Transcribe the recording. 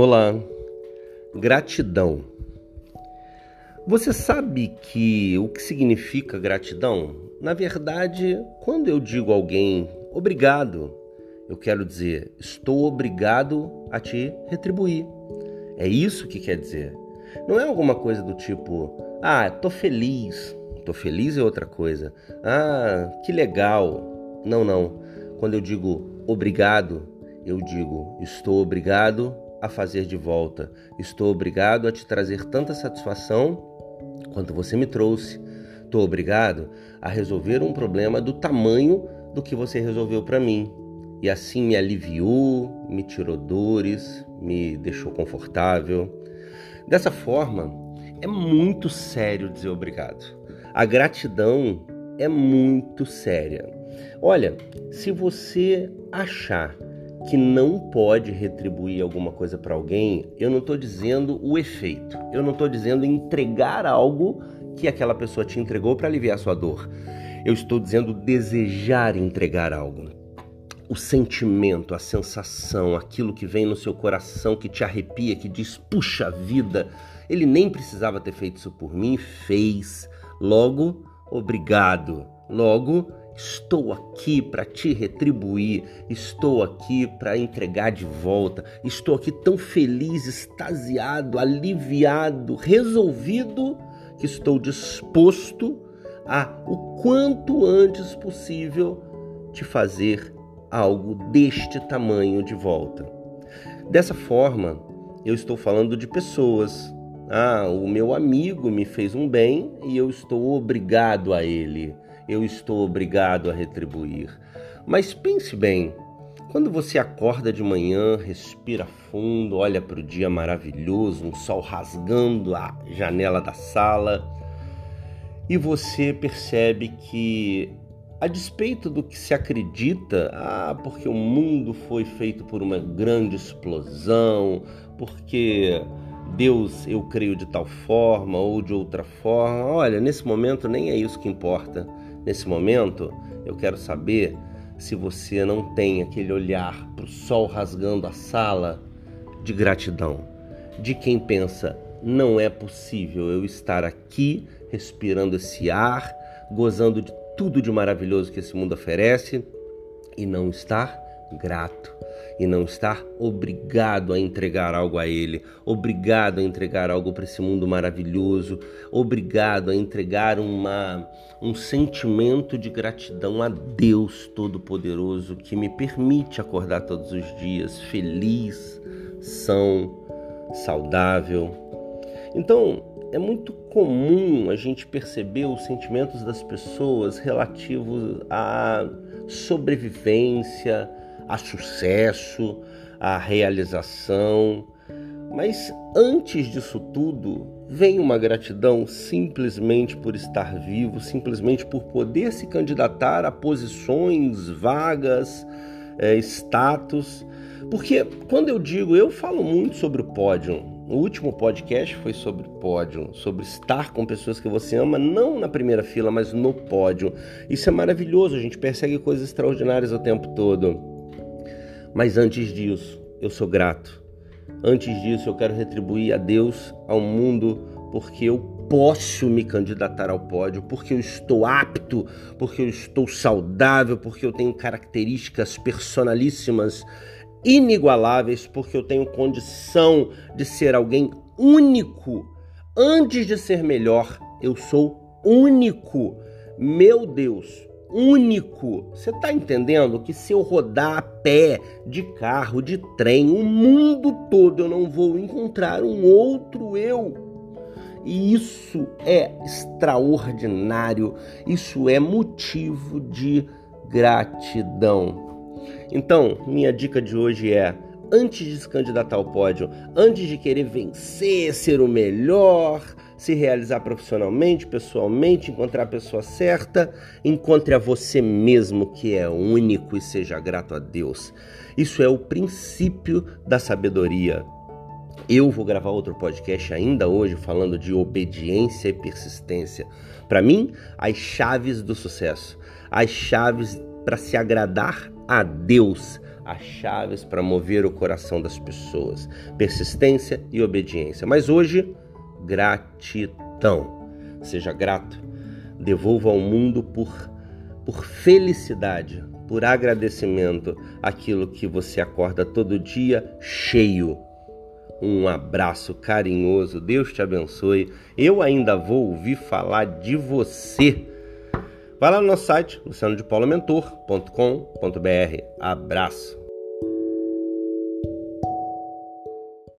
Olá, gratidão. Você sabe que o que significa gratidão? Na verdade, quando eu digo a alguém obrigado, eu quero dizer estou obrigado a te retribuir. É isso que quer dizer. Não é alguma coisa do tipo, ah, tô feliz. Tô feliz é outra coisa. Ah, que legal. Não, não. Quando eu digo obrigado, eu digo estou obrigado a fazer de volta. Estou obrigado a te trazer tanta satisfação quanto você me trouxe. Estou obrigado a resolver um problema do tamanho do que você resolveu para mim. E assim me aliviou, me tirou dores, me deixou confortável. Dessa forma, é muito sério dizer obrigado. A gratidão é muito séria. Olha, se você achar que não pode retribuir alguma coisa para alguém, eu não estou dizendo o efeito. Eu não estou dizendo entregar algo que aquela pessoa te entregou para aliviar sua dor. Eu estou dizendo desejar entregar algo. O sentimento, a sensação, aquilo que vem no seu coração, que te arrepia, que diz: puxa vida, ele nem precisava ter feito isso por mim, fez. Logo, obrigado. Logo, Estou aqui para te retribuir, estou aqui para entregar de volta, estou aqui tão feliz, extasiado, aliviado, resolvido que estou disposto a o quanto antes possível te fazer algo deste tamanho de volta. Dessa forma, eu estou falando de pessoas. Ah, o meu amigo me fez um bem e eu estou obrigado a ele eu estou obrigado a retribuir. Mas pense bem, quando você acorda de manhã, respira fundo, olha para o dia maravilhoso, um sol rasgando a janela da sala, e você percebe que, a despeito do que se acredita, ah, porque o mundo foi feito por uma grande explosão, porque Deus eu creio de tal forma ou de outra forma, olha, nesse momento nem é isso que importa. Nesse momento, eu quero saber se você não tem aquele olhar para o sol rasgando a sala de gratidão, de quem pensa: não é possível eu estar aqui respirando esse ar, gozando de tudo de maravilhoso que esse mundo oferece e não estar grato e não estar obrigado a entregar algo a Ele, obrigado a entregar algo para esse mundo maravilhoso, obrigado a entregar uma, um sentimento de gratidão a Deus Todo-Poderoso que me permite acordar todos os dias feliz, são, saudável. Então, é muito comum a gente perceber os sentimentos das pessoas relativos à sobrevivência, a sucesso, a realização. Mas antes disso tudo, vem uma gratidão simplesmente por estar vivo, simplesmente por poder se candidatar a posições, vagas, é, status. Porque quando eu digo, eu falo muito sobre o pódio. O último podcast foi sobre pódio, sobre estar com pessoas que você ama, não na primeira fila, mas no pódio. Isso é maravilhoso, a gente persegue coisas extraordinárias o tempo todo. Mas antes disso, eu sou grato. Antes disso, eu quero retribuir a Deus, ao mundo, porque eu posso me candidatar ao pódio, porque eu estou apto, porque eu estou saudável, porque eu tenho características personalíssimas, inigualáveis, porque eu tenho condição de ser alguém único. Antes de ser melhor, eu sou único. Meu Deus, único. Você está entendendo que se eu rodar a pé, de carro, de trem, o mundo todo, eu não vou encontrar um outro eu? E isso é extraordinário, isso é motivo de gratidão. Então, minha dica de hoje é: antes de se candidatar ao pódio, antes de querer vencer, ser o melhor, se realizar profissionalmente, pessoalmente, encontrar a pessoa certa, encontre a você mesmo que é único e seja grato a Deus. Isso é o princípio da sabedoria. Eu vou gravar outro podcast ainda hoje falando de obediência e persistência. Para mim, as chaves do sucesso, as chaves para se agradar a Deus as chaves para mover o coração das pessoas: persistência e obediência. Mas hoje, gratidão. Seja grato. Devolva ao mundo por, por felicidade, por agradecimento aquilo que você acorda todo dia cheio. Um abraço carinhoso, Deus te abençoe. Eu ainda vou ouvir falar de você. Vai lá no nosso site, lucianodepaulomentor.com.br. Abraço.